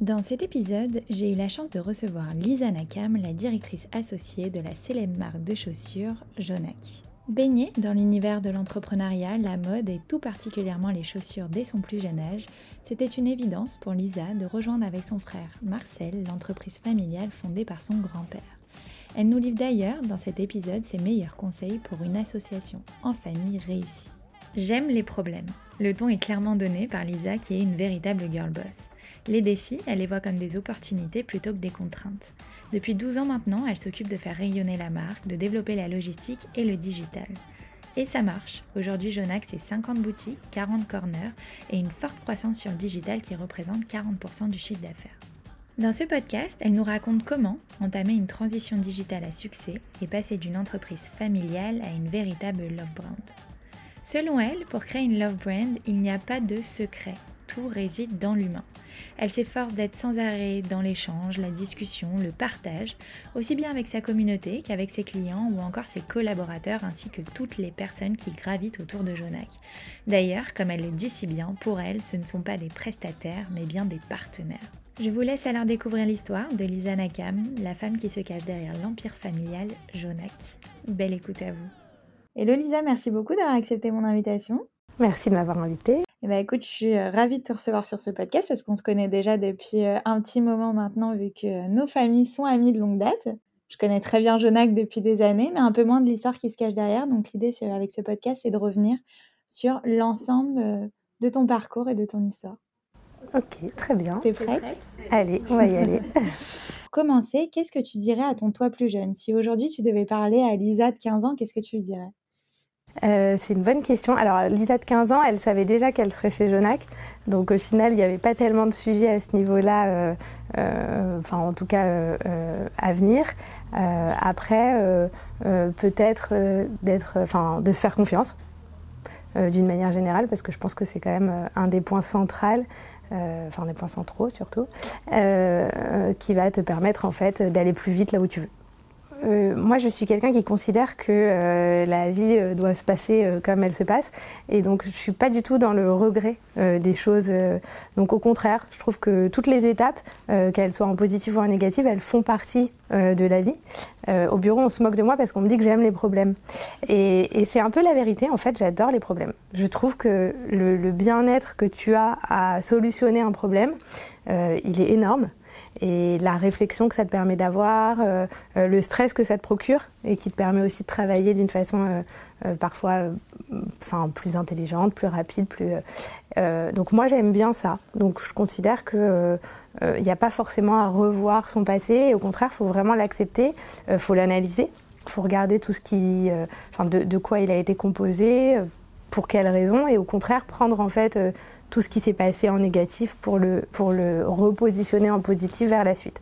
Dans cet épisode, j'ai eu la chance de recevoir Lisa Nakam, la directrice associée de la célèbre marque de chaussures Jonak. Baignée dans l'univers de l'entrepreneuriat, la mode et tout particulièrement les chaussures dès son plus jeune âge, c'était une évidence pour Lisa de rejoindre avec son frère Marcel l'entreprise familiale fondée par son grand-père. Elle nous livre d'ailleurs dans cet épisode ses meilleurs conseils pour une association en famille réussie. J'aime les problèmes. Le ton est clairement donné par Lisa qui est une véritable girl boss. Les défis, elle les voit comme des opportunités plutôt que des contraintes. Depuis 12 ans maintenant, elle s'occupe de faire rayonner la marque, de développer la logistique et le digital. Et ça marche. Aujourd'hui, Jonac, c'est 50 boutiques, 40 corners et une forte croissance sur le digital qui représente 40% du chiffre d'affaires. Dans ce podcast, elle nous raconte comment entamer une transition digitale à succès et passer d'une entreprise familiale à une véritable love brand. Selon elle, pour créer une love brand, il n'y a pas de secret. Tout réside dans l'humain. Elle s'efforce d'être sans arrêt dans l'échange, la discussion, le partage, aussi bien avec sa communauté qu'avec ses clients ou encore ses collaborateurs ainsi que toutes les personnes qui gravitent autour de Jonac. D'ailleurs, comme elle le dit si bien, pour elle, ce ne sont pas des prestataires mais bien des partenaires. Je vous laisse alors découvrir l'histoire de Lisa Nakam, la femme qui se cache derrière l'empire familial Jonac. Belle écoute à vous. Hello Lisa, merci beaucoup d'avoir accepté mon invitation. Merci de m'avoir invitée. Eh ben, écoute, je suis euh, ravie de te recevoir sur ce podcast parce qu'on se connaît déjà depuis euh, un petit moment maintenant vu que euh, nos familles sont amies de longue date. Je connais très bien Jonac depuis des années, mais un peu moins de l'histoire qui se cache derrière. Donc l'idée avec ce podcast, c'est de revenir sur l'ensemble de ton parcours et de ton histoire. Ok, très bien. T'es prête, Allez, on va y aller. Pour commencer, qu'est-ce que tu dirais à ton toi plus jeune? Si aujourd'hui tu devais parler à Lisa de 15 ans, qu'est-ce que tu lui dirais? Euh, c'est une bonne question. Alors, Lisa de 15 ans, elle savait déjà qu'elle serait chez Jonac. Donc, au final, il n'y avait pas tellement de sujets à ce niveau-là, euh, euh, enfin, en tout cas, à venir. après, peut-être d'être, de se faire confiance, d'une manière générale, parce que je pense que c'est quand même un des points centraux. enfin des points centraux surtout, qui va te permettre en fait d'aller plus vite là où tu veux. Euh, moi, je suis quelqu'un qui considère que euh, la vie euh, doit se passer comme elle se passe, et donc je suis pas du tout dans le regret des choses. donc au contraire, je trouve que toutes les étapes, qu'elles soient en positif ou en négatif, elles font partie de la vie. au bureau, on se moque de moi parce qu'on me dit que j'aime les problèmes, et, c'est un peu la vérité. En fait, j'adore les problèmes. Je trouve que le bien-être que tu as à solutionner un problème, il est énorme et la réflexion que ça te permet d'avoir, euh, euh, le stress que ça te procure et qui te permet aussi de travailler d'une façon euh, parfois enfin, plus intelligente, plus rapide. Plus, donc moi j'aime bien ça. Donc je considère qu'il n'y a pas forcément à revoir son passé et au contraire il faut vraiment l'accepter, il faut l'analyser, il faut regarder tout ce qui, enfin, de, quoi il a été composé, pour quelles raisons et au contraire prendre en fait tout ce qui s'est passé en négatif pour le, pour le repositionner en positif vers la suite.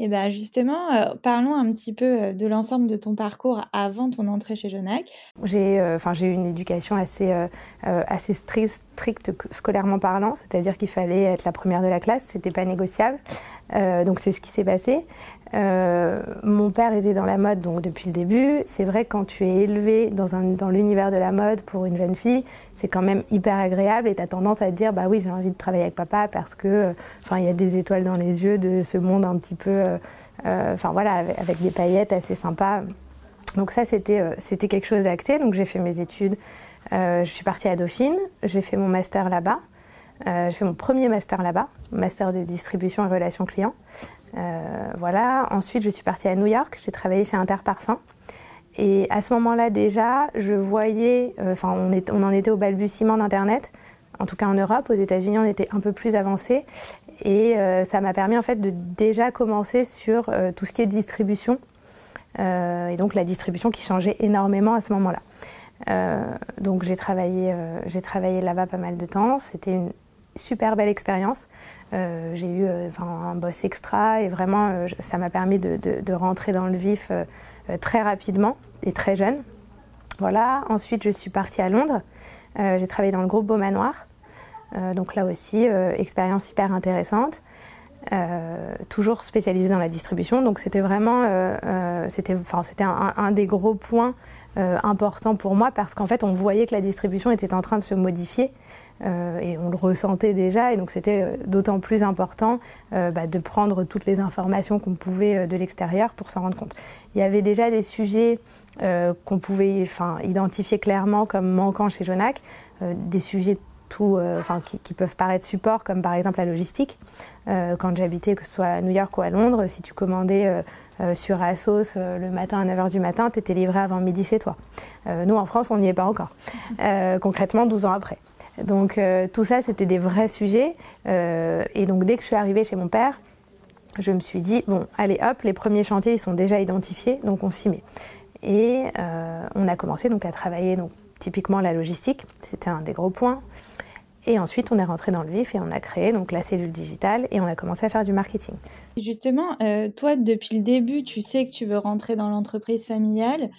Et eh bien justement, euh, parlons un petit peu euh, de l'ensemble de ton parcours avant ton entrée chez Jonac. J'ai euh, eu une éducation assez, assez stricte, stricte scolairement parlant, c'est-à-dire qu'il fallait être la première de la classe, c'était pas négociable. donc c'est ce qui s'est passé. mon père était dans la mode donc depuis le début. C'est vrai que quand tu es élevé dans, un, dans l'univers de la mode pour une jeune fille, c'est quand même hyper agréable et tu as tendance à te dire bah oui j'ai envie de travailler avec papa parce que enfin il y a des étoiles dans les yeux de ce monde un petit peu euh, euh, enfin voilà avec, des paillettes assez sympas. Donc ça c'était euh, c'était quelque chose d'acté. Donc j'ai fait mes études je suis partie à Dauphine j'ai fait mon master là-bas j'ai fait mon premier master là-bas master de distribution et relations clients. Voilà. Ensuite je suis partie à New York j'ai travaillé chez Interparfum et à ce moment-là déjà, je voyais, euh, enfin on, en était au balbutiement d'Internet, en tout cas en Europe, aux États-Unis on était un peu plus avancé, et euh, ça m'a permis en fait de déjà commencer sur euh, tout ce qui est distribution, et donc la distribution qui changeait énormément à ce moment-là. donc j'ai travaillé, là-bas pas mal de temps, c'était une super belle expérience. j'ai eu un boss extra. Et vraiment ça m'a permis de, rentrer dans le vif très rapidement et très jeune. Voilà, ensuite je suis partie à Londres. j'ai travaillé dans le groupe Beaumanoir. donc là aussi, expérience hyper intéressante. Euh, toujours spécialisé dans la distribution. Donc c'était vraiment, euh, euh, c'était, enfin, c'était un, des gros points importants pour moi parce qu'en fait on voyait que la distribution était en train de se modifier. et on le ressentait déjà, et donc c'était d'autant plus important bah, de prendre toutes les informations qu'on pouvait de l'extérieur pour s'en rendre compte. Il y avait déjà des sujets qu'on pouvait enfin, identifier clairement comme manquants chez Jonac, des sujets euh, enfin, qui, peuvent paraître support, comme par exemple la logistique. Euh, quand j'habitais, que ce soit à New York ou à Londres, si tu commandais euh, sur Asos le matin à 9h du matin, tu étais livré avant midi chez toi. nous, en France, on n'y est pas encore. concrètement, 12 ans après. Donc tout ça, c'était des vrais sujets. et donc dès que je suis arrivée chez mon père, je me suis dit, bon, allez hop, les premiers chantiers, ils sont déjà identifiés, donc on s'y met. Et on a commencé donc à travailler donc, typiquement la logistique, c'était un des gros points. Et ensuite, on est rentré dans le vif et on a créé donc la cellule digitale et on a commencé à faire du marketing. Justement, euh, toi, depuis le début, tu sais que tu veux rentrer dans l'entreprise familiale,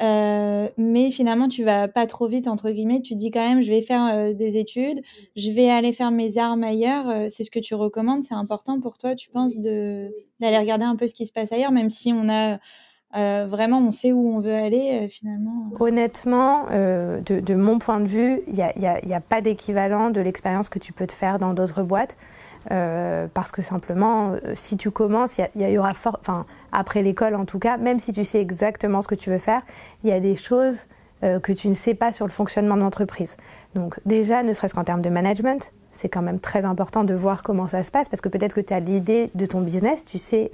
euh, mais finalement, tu vas pas trop vite entre guillemets. Tu dis quand même, je vais faire euh, des études, je vais aller faire mes armes ailleurs. c'est ce que tu recommandes. C'est important pour toi, tu penses, d'aller regarder un peu ce qui se passe ailleurs, même si on a euh, vraiment, on sait où on veut aller euh, finalement. Honnêtement, euh, de, mon point de vue, il n'y a, pas d'équivalent de l'expérience que tu peux te faire dans d'autres boîtes. Parce que simplement, si tu commences, il y, aura enfin, après l'école en tout cas, même si tu sais exactement ce que tu veux faire, il y a des choses que tu ne sais pas sur le fonctionnement de l'entreprise. Donc déjà, ne serait-ce qu'en termes de management, c'est quand même très important de voir comment ça se passe, parce que peut-être que tu as l'idée de ton business, tu sais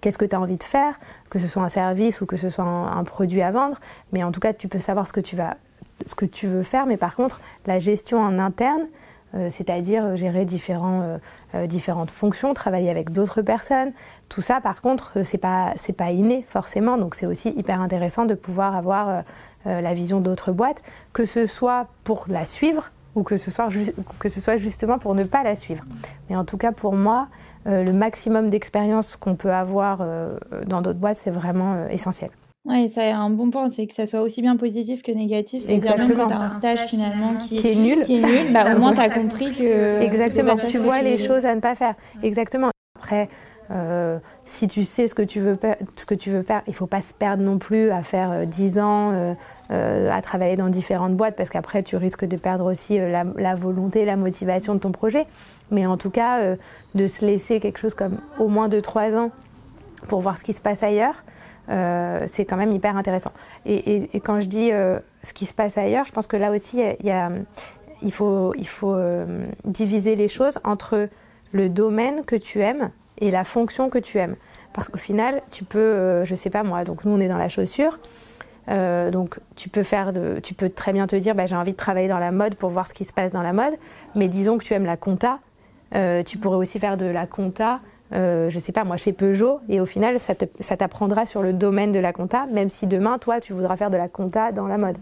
qu'est-ce que tu as envie de faire, que ce soit un service ou que ce soit un, produit à vendre, mais en tout cas tu peux savoir ce que tu vas ce que tu veux faire, mais par contre la gestion en interne, euh, c'est-à-dire gérer différents, euh, euh, différentes fonctions, travailler avec d'autres personnes, tout ça par contre c'est pas c'est pas inné forcément, donc c'est aussi hyper intéressant de pouvoir avoir la vision d'autres boîtes, que ce soit pour la suivre ou que ce soit que ce soit justement pour ne pas la suivre. Mais en tout cas pour moi, euh, le maximum d'expérience qu'on peut avoir euh, dans d'autres boîtes, c'est vraiment euh, essentiel. Oui, c'est un bon point, c'est que ça soit aussi bien positif que négatif. C'est-à-dire même quand tu as un stage finalement qui, est nul, qui est nul bah, au moins tu as compris que. Exactement, tu vois les choses à ne pas faire. Exactement. Après, euh, si tu sais ce que tu veux, ce que tu veux faire, il faut pas se perdre non plus à faire 10 euh, ans, euh, euh, à travailler dans différentes boîtes, parce qu'après tu risques de perdre aussi la, la, volonté, la motivation de ton projet. Mais en tout cas, de se laisser quelque chose comme au moins 2-3 ans pour voir ce qui se passe ailleurs, c'est quand même hyper intéressant. Et, et, quand je dis ce qui se passe ailleurs, je pense que là aussi, il, faut, faut diviser les choses entre le domaine que tu aimes et la fonction que tu aimes. Parce qu'au final, tu peux, euh, je sais pas moi, donc nous on est dans la chaussure, euh, donc tu peux faire, de, tu peux très bien te dire, bah, j'ai envie de travailler dans la mode pour voir ce qui se passe dans la mode, mais disons que tu aimes la compta, euh, tu pourrais aussi faire de la compta, je sais pas moi, chez Peugeot, et au final ça t'apprendra sur le domaine de la compta, même si demain toi tu voudras faire de la compta dans la mode.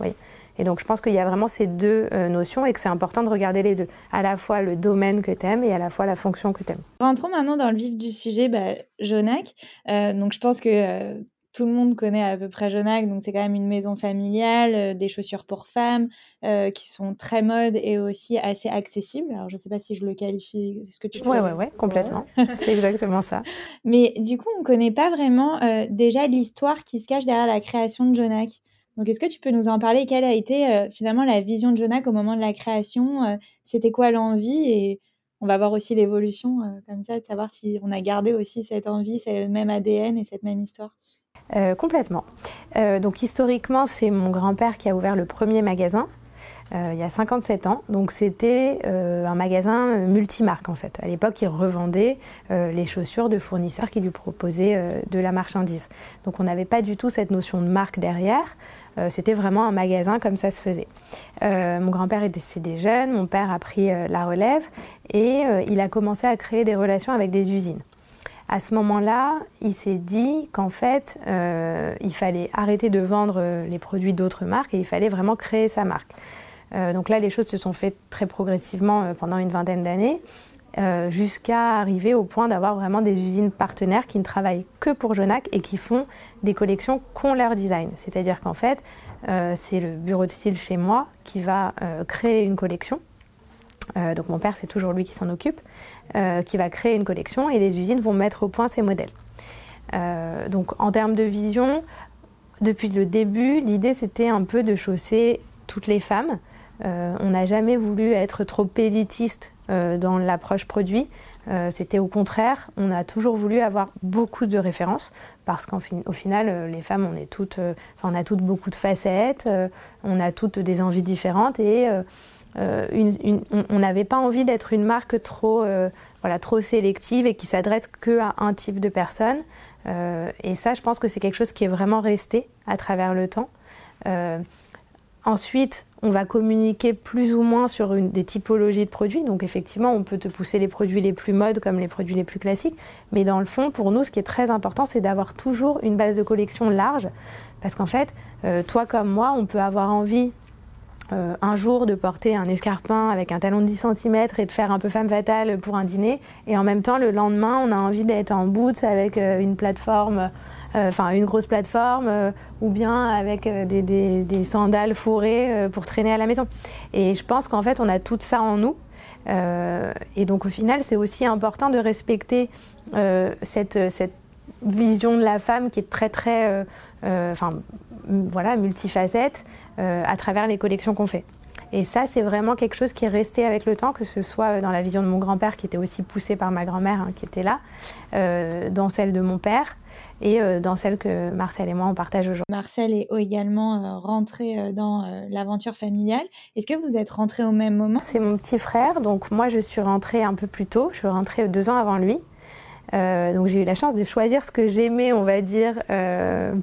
Oui. Et donc je pense qu'il y a vraiment ces deux euh, notions et que c'est important de regarder les deux. À la fois le domaine que tu aimes et à la fois la fonction que tu aimes. Rentrons maintenant dans le vif du sujet, bah, Jonac. Euh, donc je pense que euh, tout le monde connaît à peu près Jonac, donc c'est quand même une maison familiale, des chaussures pour femmes qui sont très mode et aussi assez accessibles. Alors je ne sais pas si je le qualifie, c'est ce que tu Oui, oui, ouais, complètement. c'est exactement ça. Mais du coup, on ne connaît pas vraiment déjà l'histoire qui se cache derrière la création de Jonac. Donc, est-ce que tu peux nous en parler? Quelle a été euh, finalement la vision de Jonac au moment de la création? Euh, C'était quoi l'envie? Et on va voir aussi l'évolution euh, comme ça, de savoir si on a gardé aussi cette envie, ce même ADN et cette même histoire. Complètement. donc historiquement, c'est mon grand-père qui a ouvert le premier magasin. il y a 57 ans. Donc c'était un magasin multimarque en fait. À l'époque, il revendait les chaussures de fournisseurs qui lui proposaient de la marchandise. Donc on n'avait pas du tout cette notion de marque derrière. Euh, c'était vraiment un magasin comme ça se faisait. Euh, mon grand-père est décédé jeune, mon père a pris euh, la relève et il a commencé à créer des relations avec des usines. À ce moment-là, il s'est dit qu'en fait, il fallait arrêter de vendre les produits d'autres marques et il fallait vraiment créer sa marque. donc là, les choses se sont faites très progressivement pendant une vingtaine d'années. jusqu'à arriver au point d'avoir vraiment des usines partenaires qui ne travaillent que pour Jonac et qui font des collections qu'ont leur design. C'est-à-dire qu'en fait, c'est le bureau de style chez moi qui va créer une collection. Donc mon père, c'est toujours lui qui s'en occupe, qui va créer une collection et les usines vont mettre au point ces modèles. donc en termes de vision, depuis le début, l'idée c'était un peu de chausser toutes les femmes. Euh, on n'a jamais voulu être trop élitiste euh, dans l'approche produit. Euh, c'était au contraire, on a toujours voulu avoir beaucoup de références parce qu'au final, les femmes, on, toutes, on a toutes beaucoup de facettes, on a toutes des envies différentes et on n'avait pas envie d'être une marque trop, voilà, trop sélective et qui s'adresse que à un type de personne. Euh, et ça, je pense que c'est quelque chose qui est vraiment resté à travers le temps. Euh, ensuite, on va communiquer plus ou moins sur une, des typologies de produits. Donc effectivement, on peut te pousser les produits les plus modes comme les produits les plus classiques. Mais dans le fond, pour nous, ce qui est très important, c'est d'avoir toujours une base de collection large. Parce qu'en fait, euh, toi comme moi, on peut avoir envie euh, un jour de porter un escarpin avec un talon de 10 cm et de faire un peu femme fatale pour un dîner. Et en même temps, le lendemain, on a envie d'être en boots avec euh, une plateforme, euh, enfin une grosse plateforme, ou bien avec des, des, sandales fourrées pour traîner à la maison. Et je pense qu'en fait, on a tout ça en nous. et donc au final, c'est aussi important de respecter cette, cette vision de la femme qui est très très, enfin voilà, multifacette. Euh, à travers les collections qu'on fait. Et ça, c'est vraiment quelque chose qui est resté avec le temps, que ce soit dans la vision de mon grand-père, qui était aussi poussé par ma grand-mère, hein, qui était là, euh, dans celle de mon père, et euh, dans celle que Marcel et moi on partage aujourd'hui. Marcel est également rentré dans l'aventure familiale. Est-ce que vous êtes rentré au même moment? C'est mon petit frère, donc moi je suis rentrée un peu plus tôt, je suis rentrée deux ans avant lui. Donc j'ai eu la chance de choisir ce que j'aimais, on va dire,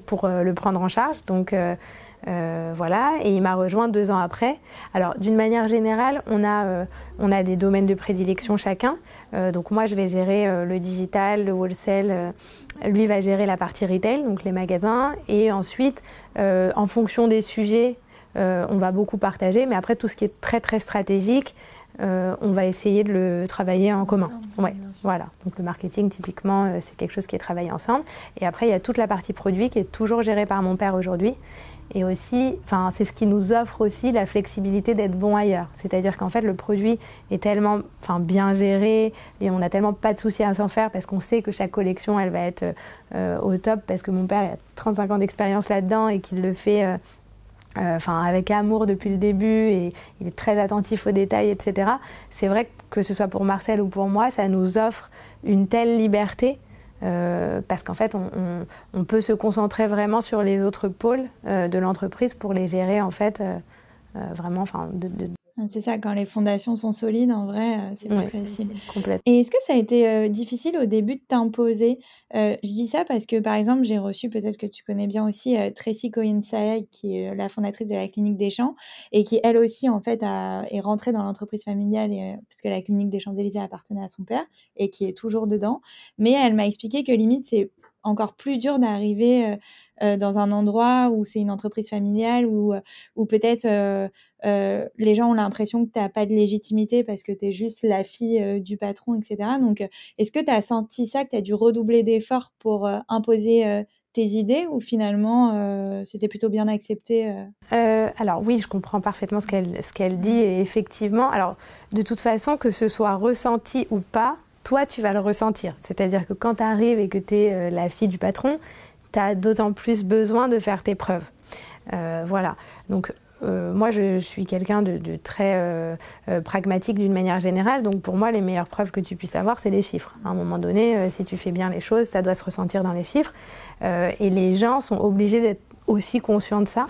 pour le prendre en charge. Donc euh, voilà, et il m'a rejoint deux ans après. Alors, d'une manière générale, on a, euh, on a des domaines de prédilection chacun. Euh, donc, moi, je vais gérer le digital, le wholesale. lui va gérer la partie retail, donc les magasins. Et ensuite, en fonction des sujets, on va beaucoup partager. Mais après, tout ce qui est très, très stratégique, on va essayer de le travailler en commun. Ouais, voilà. Donc le marketing, typiquement, c'est quelque chose qui est travaillé ensemble. Et après, il y a toute la partie produit qui est toujours gérée par mon père aujourd'hui. Et aussi, enfin, c'est ce qui nous offre aussi la flexibilité d'être bon ailleurs. C'est-à-dire qu'en fait, le produit est tellement, enfin, bien géré et on n'a tellement pas de soucis à s'en faire parce qu'on sait que chaque collection, elle va être euh, au top parce que mon père a 35 ans d'expérience là-dedans et qu'il le fait. Enfin, avec amour depuis le début et il est très attentif aux détails, etc. C'est vrai que ce soit pour Marcel ou pour moi, ça nous offre une telle liberté euh, parce qu'en fait, on, peut se concentrer vraiment sur les autres pôles euh, de l'entreprise pour les gérer en fait euh, vraiment, c'est ça, quand les fondations sont solides, en vrai, euh, c'est plus facile. Complètement. Et est-ce que ça a été euh, difficile au début de t'imposer euh, Je dis ça parce que, par exemple, j'ai reçu, peut-être que tu connais bien aussi, Tracy Cohen qui est la fondatrice de la clinique des Champs, et qui, elle aussi, en fait, est rentrée dans l'entreprise familiale, et, parce que la clinique des Champs-Élysées appartenait à son père, et qui est toujours dedans. Mais elle m'a expliqué que limite, c'est encore plus dur d'arriver euh, dans un endroit où c'est une entreprise familiale où peut-être euh, euh, les gens ont l'impression que tu n'as pas de légitimité parce que tu es juste la fille du patron, etc. Donc, est-ce que tu as senti ça, que tu as dû redoubler d'efforts pour imposer tes idées ou finalement c'était plutôt bien accepté Alors oui, je comprends parfaitement ce qu'elle ce qu'elle dit et effectivement, alors de toute façon que ce soit ressenti ou pas, toi tu vas le ressentir. C'est-à-dire que quand tu arrives et que tu es la fille du patron, tu as d'autant plus besoin de faire tes preuves. Euh, voilà. Donc, euh, moi, je, suis quelqu'un de, très euh, pragmatique d'une manière générale. Donc, pour moi, les meilleures preuves que tu puisses avoir, c'est les chiffres. À un moment donné, si tu fais bien les choses, ça doit se ressentir dans les chiffres. et les gens sont obligés d'être aussi conscients de ça.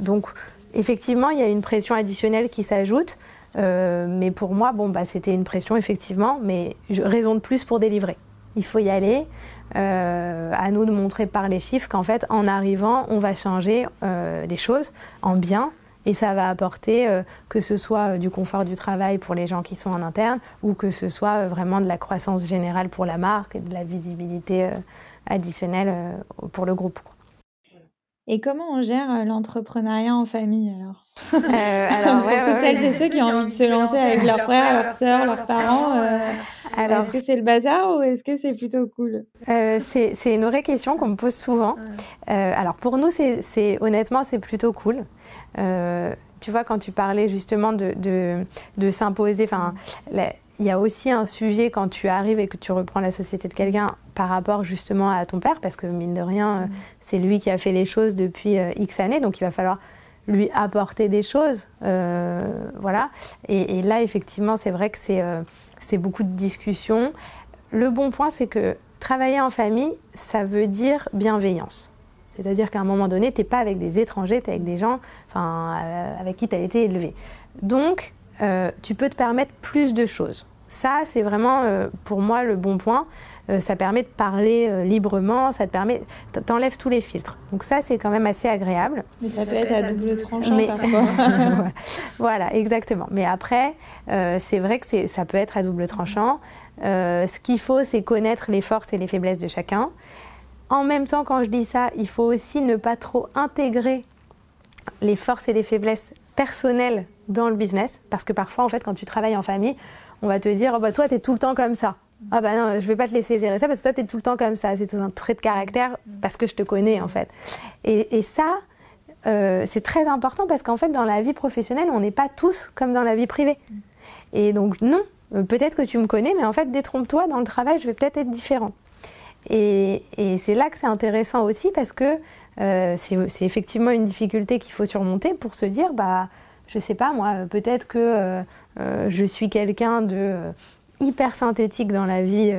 donc, effectivement, il y a une pression additionnelle qui s'ajoute. Mais pour moi, bon, bah, c'était une pression, effectivement, mais raison de plus pour délivrer. Il faut y aller. Euh, à nous de montrer par les chiffres qu'en fait, en arrivant, on va changer euh, des choses en bien et ça va apporter euh, que ce soit du confort du travail pour les gens qui sont en interne ou que ce soit vraiment de la croissance générale pour la marque et de la visibilité additionnelle pour le groupe. Et comment on gère l'entrepreneuriat en famille alors? Euh, alors, Pour toutes celles et ceux qui ont envie de se lancer avec leurs frères, leurs sœurs, leurs parents, alors, est-ce que c'est le bazar ou est-ce que c'est plutôt cool? C'est, une vraie question qu'on me pose souvent. alors pour nous, c'est, honnêtement, c'est plutôt cool. Tu vois, quand tu parlais justement de, de, s'imposer, enfin, il y a aussi un sujet quand tu arrives et que tu reprends la société de quelqu'un par rapport justement à ton père, parce que mine de rien, mm. C'est lui qui a fait les choses depuis euh, X années, donc il va falloir lui apporter des choses, euh, voilà. Et, là, effectivement, c'est vrai que euh, c'est beaucoup de discussions. Le bon point, c'est que travailler en famille, ça veut dire bienveillance. C'est-à-dire qu'à un moment donné, tu n'es pas avec des étrangers, tu es avec des gens avec qui tu as été élevé. Donc, tu peux te permettre plus de choses. Ça, c'est vraiment pour moi le bon point. Ça permet de parler librement, ça te permet, t'enlèves tous les filtres. Donc ça, c'est quand même assez agréable. Mais ça peut être à double tranchant parfois. voilà, exactement. Mais après, c'est vrai que ça peut être à double tranchant. ce qu'il faut, c'est connaître les forces et les faiblesses de chacun. En même temps, quand je dis ça, il faut aussi ne pas trop intégrer les forces et les faiblesses personnelles dans le business, parce que parfois, en fait, quand tu travailles en famille, on va te dire, oh bah toi, es tout le temps comme ça. Ah bah non, je vais pas te laisser gérer ça parce que toi, tu es tout le temps comme ça. C'est un trait de caractère parce que je te connais, en fait. Et, ça, euh, c'est très important parce qu'en fait, dans la vie professionnelle, on n'est pas tous comme dans la vie privée. Et donc, non, euh, peut-être que tu me connais, mais en fait, détrompe-toi, dans le travail, je vais peut-être être différent. Et, c'est là que c'est intéressant aussi parce que euh, c'est effectivement une difficulté qu'il faut surmonter pour se dire, bah, je sais pas moi, peut-être que je suis quelqu'un de hyper synthétique dans la vie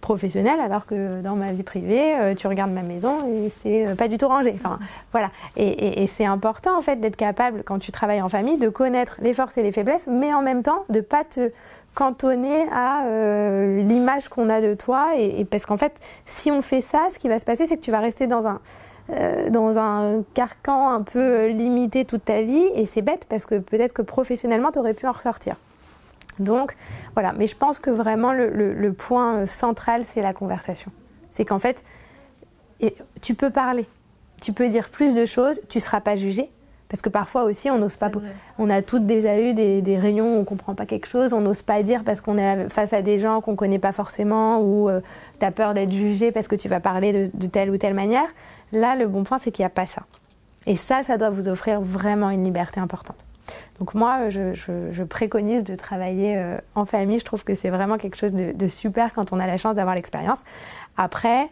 professionnelle, alors que dans ma vie privée, tu regardes ma maison et c'est pas du tout rangé. Enfin, voilà. Et, et c'est important en fait d'être capable, quand tu travailles en famille, de connaître les forces et les faiblesses, mais en même temps de pas te cantonné à euh, l'image qu'on a de toi. Et, parce qu'en fait, si on fait ça, ce qui va se passer, c'est que tu vas rester dans un, euh, dans un carcan un peu limité toute ta vie. Et c'est bête parce que peut-être que professionnellement, tu aurais pu en ressortir. Donc voilà, mais je pense que vraiment le, point central, c'est la conversation. C'est qu'en fait, tu peux parler, tu peux dire plus de choses, tu ne seras pas jugé, parce que parfois aussi, on n'ose pas. On a toutes déjà eu des, réunions où on comprend pas quelque chose, on n'ose pas dire parce qu'on est face à des gens qu'on connaît pas forcément ou euh, tu as peur d'être jugé parce que tu vas parler de, telle ou telle manière. Là, le bon point, c'est qu'il n'y a pas ça. Et ça, ça doit vous offrir vraiment une liberté importante. Donc moi, je, préconise de travailler euh, en famille. Je trouve que c'est vraiment quelque chose de, super quand on a la chance d'avoir l'expérience. Après,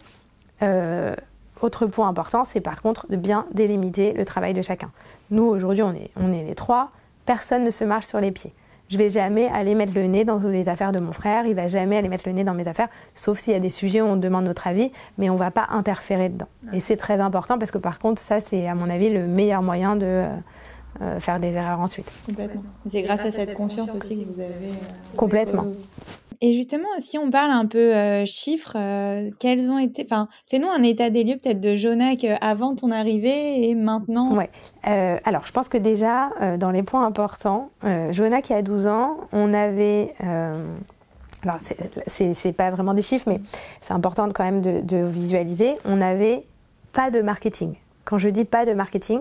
euh, autre point important, c'est par contre de bien délimiter le travail de chacun. Nous, aujourd'hui, on est, les trois, personne ne se marche sur les pieds. Je vais jamais aller mettre le nez dans les affaires de mon frère, il va jamais aller mettre le nez dans mes affaires, sauf s'il y a des sujets où on demande notre avis, mais on va pas interférer dedans. Et c'est très important parce que par contre, ça, c'est à mon avis le meilleur moyen de euh, faire des erreurs ensuite. Complètement. C'est grâce à cette confiance aussi que vous avez. Euh, Complètement. Et justement, si on parle un peu euh, chiffres, euh, quels ont été, enfin, fais-nous un état des lieux peut-être de Jonac avant ton arrivée et maintenant. Ouais. alors, je pense que déjà, dans les points importants, Jonac il y a 12 ans, on avait alors c'est pas vraiment des chiffres, mais c'est important quand même de, de, visualiser. On n'avait pas de marketing. Quand je dis pas de marketing,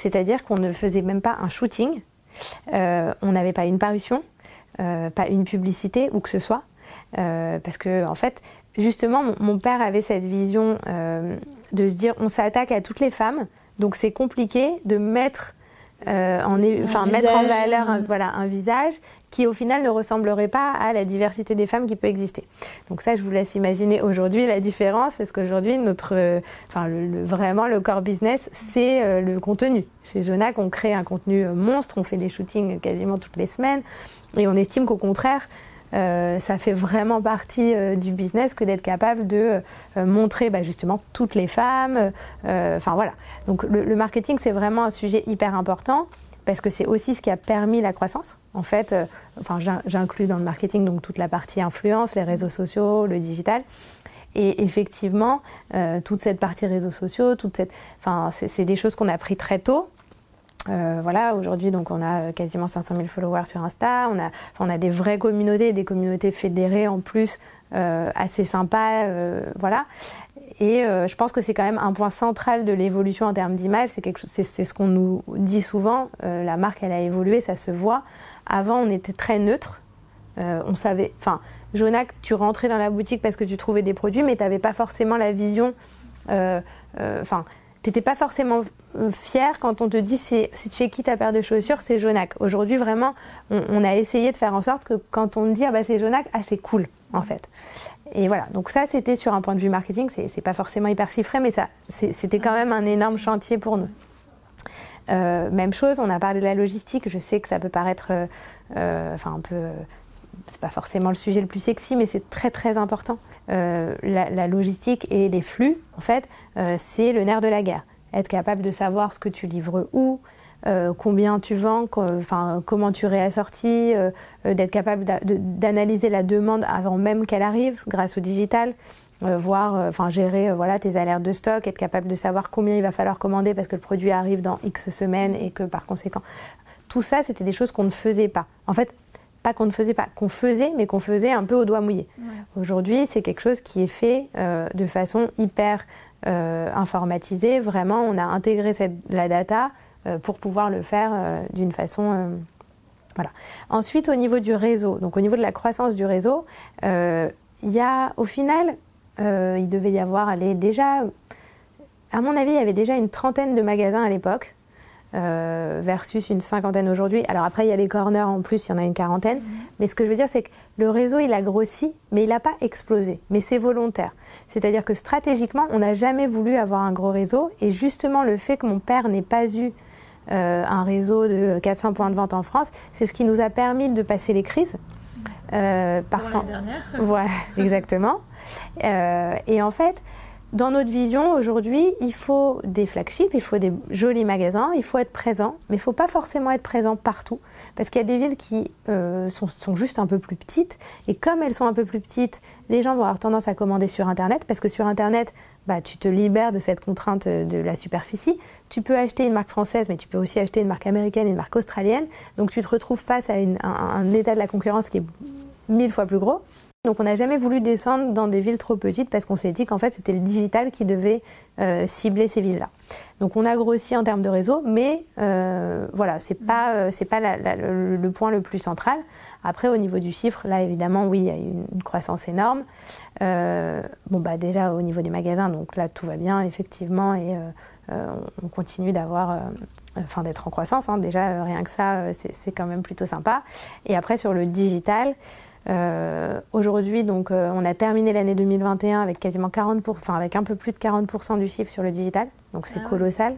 c'est-à-dire qu'on ne faisait même pas un shooting, on n'avait pas une parution, euh, pas une publicité ou que ce soit. Euh, parce que, en fait, justement, mon, père avait cette vision euh, de se dire on s'attaque à toutes les femmes, donc c'est compliqué de mettre, en, mettre en valeur un, voilà, un visage qui au final ne ressemblerait pas à la diversité des femmes qui peut exister. Donc ça, je vous laisse imaginer aujourd'hui la différence, parce qu'aujourd'hui, notre, enfin, vraiment le core business, c'est le contenu. Chez Jonac, on crée un contenu monstre, on fait des shootings quasiment toutes les semaines. Et on estime qu'au contraire, euh, ça fait vraiment partie euh, du business que d'être capable de euh, montrer bah, justement toutes les femmes. Enfin voilà. Donc le, marketing, c'est vraiment un sujet hyper important parce que c'est aussi ce qui a permis la croissance. En fait, enfin j'inclus dans le marketing donc toute la partie influence, les réseaux sociaux, le digital. Et effectivement, toute cette partie réseaux sociaux, toute cette, enfin c'est des choses qu'on a appris très tôt voilà, aujourd'hui, donc on a quasiment 500 000 followers sur Insta. On a, on a des vraies communautés, des communautés fédérées en plus, assez sympas, voilà. Et je pense que c'est quand même un point central de l'évolution en termes d'image. C'est c'est ce qu'on nous dit souvent. la marque, elle a évolué, ça se voit. Avant, on était très neutre. on savait, enfin, Jonac, tu rentrais dans la boutique parce que tu trouvais des produits, mais tu n'avais pas forcément la vision. Euh, euh, n'étais pas forcément euh, fier quand on te dit c'est chez qui ta paire de chaussures, c'est Jonac. Aujourd'hui, vraiment, on, a essayé de faire en sorte que quand on dit ah bah c'est Jonac, ah c'est cool en fait. Et voilà, donc ça c'était sur un point de vue marketing, c'est pas forcément hyper chiffré, mais ça c'était quand même un énorme chantier pour nous. même chose, on a parlé de la logistique. Je sais que ça peut paraître, enfin un peu c'est pas forcément le sujet le plus sexy, mais c'est très très important. Euh, la, logistique et les flux, en fait, euh, c'est le nerf de la guerre. Être capable de savoir ce que tu livres où, euh, combien tu vends, enfin comment tu réassortis, d'être capable d'analyser la demande avant même qu'elle arrive grâce au digital. voir, enfin gérer voilà tes alertes de stock, être capable de savoir combien il va falloir commander parce que le produit arrive dans X semaines et que par conséquent, tout ça c'était des choses qu'on ne faisait pas. En fait, pas qu'on ne faisait pas, qu'on faisait, mais qu'on faisait un peu au doigt mouillé. Aujourd'hui, c'est quelque chose qui est fait euh, de façon hyper euh, informatisée. Vraiment, on a intégré cette, la data euh, pour pouvoir le faire d'une façon. voilà. Ensuite, au niveau du réseau, donc au niveau de la croissance du réseau, il y a, au final, il devait y avoir, allez, déjà, à mon avis, il y avait déjà une trentaine de magasins à l'époque. Euh, versus une cinquantaine aujourd'hui. Alors après, il y a les corners en plus, il y en a une quarantaine. Mhm. Mais ce que je veux dire, c'est que le réseau, il a grossi, mais il n'a pas explosé. Mais c'est volontaire. C'est-à-dire que stratégiquement, on n'a jamais voulu avoir un gros réseau. Et justement, le fait que mon père n'ait pas eu euh, un réseau de 400 points de vente en France, c'est ce qui nous a permis de passer les crises. Euh, parce Pour dernière. Voilà, exactement. Euh, et en fait, dans notre vision, aujourd'hui, il faut des flagships, il faut des jolis magasins, il faut être présent, mais il ne faut pas forcément être présent partout, parce qu'il y a des villes qui euh, sont, juste un peu plus petites, et comme elles sont un peu plus petites, les gens vont avoir tendance à commander sur Internet, parce que sur Internet, bah, tu te libères de cette contrainte de la superficie. Tu peux acheter une marque française, mais tu peux aussi acheter une marque américaine, une marque australienne, donc tu te retrouves face à, un état de la concurrence qui est mille fois plus gros. Donc on n'a jamais voulu descendre dans des villes trop petites parce qu'on s'est dit qu'en fait c'était le digital qui devait euh, cibler ces villes-là. Donc on a grossi en termes de réseau, mais euh, voilà, c'est pas euh, c'est pas le, point le plus central. Après au niveau du chiffre, là évidemment oui, il y a une, une croissance énorme. bon bah déjà au niveau des magasins, donc là tout va bien effectivement et on continue d'avoir enfin d'être en croissance. Hein. Déjà rien que ça, c'est quand même plutôt sympa. Et après sur le digital. Euh, aujourd'hui, donc, euh, on a terminé l'année 2021 avec quasiment 40%, enfin avec un peu plus de 40% du chiffre sur le digital. Donc c'est ah colossal.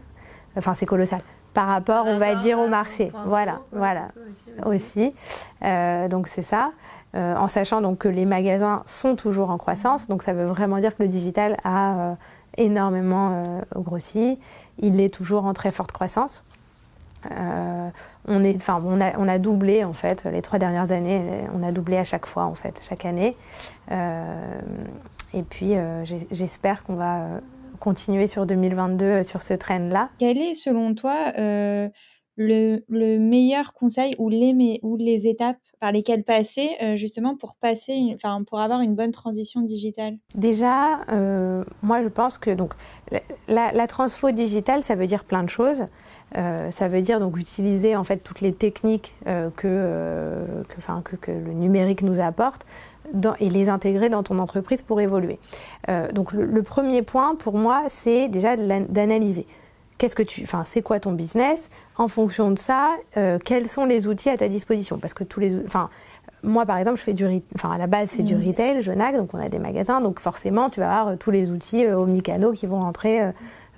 Enfin c'est colossal. Par rapport, on va dire, au marché. Voilà, voilà, aussi. Euh, donc c'est ça. en sachant donc que les magasins sont toujours en croissance. Donc ça veut vraiment dire que le digital a énormément grossi. Il est toujours en très forte croissance. Euh, on, est, enfin, on, a, on a doublé en fait les trois dernières années, on a doublé à chaque fois en fait, chaque année. Euh, et puis euh, j'espère qu'on va continuer sur 2022 sur ce trend-là. Quel est selon toi le, le, meilleur conseil ou les, ou les étapes par lesquelles passer justement pour passer, enfin pour avoir une bonne transition digitale? Déjà, moi je pense que donc la, la transfo digitale, ça veut dire plein de choses. Euh, ça veut dire donc utiliser en fait toutes les techniques euh, euh, que, que, le numérique nous apporte et les intégrer dans ton entreprise pour évoluer. donc le, premier point pour moi, c'est déjà d'analyser. Qu'est-ce que tu, enfin, c'est quoi ton business? En fonction de ça, quels sont les outils à ta disposition? Parce que tous les, enfin, moi, par exemple, je fais du, enfin, à la base, c'est du mmh. retail, Genac, donc on a des magasins, donc forcément, tu vas avoir tous les outils omnicanaux qui vont rentrer,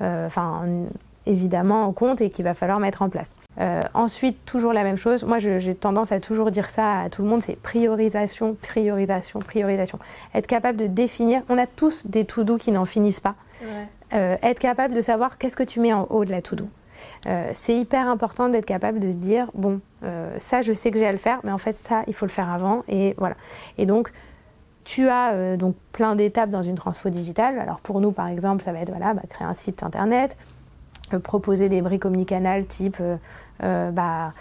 enfin, évidemment en compte et qu'il va falloir mettre en place. Euh, ensuite, toujours la même chose. Moi, j'ai tendance à toujours dire ça à tout le monde, c'est priorisation, priorisation, priorisation. Être capable de définir. On a tous des to-do qui n'en finissent pas. Euh, être capable de savoir qu'est-ce que tu mets en haut de la to-do. Euh, c'est hyper important d'être capable de se dire bon, ça, je sais que j'ai à le faire, mais en fait, ça, il faut le faire avant. Et voilà. Et donc, tu as donc plein d'étapes dans une transfo digitale. Alors pour nous, par exemple, ça va être voilà, bah, créer un site internet, proposer des briques omnicanal type bah,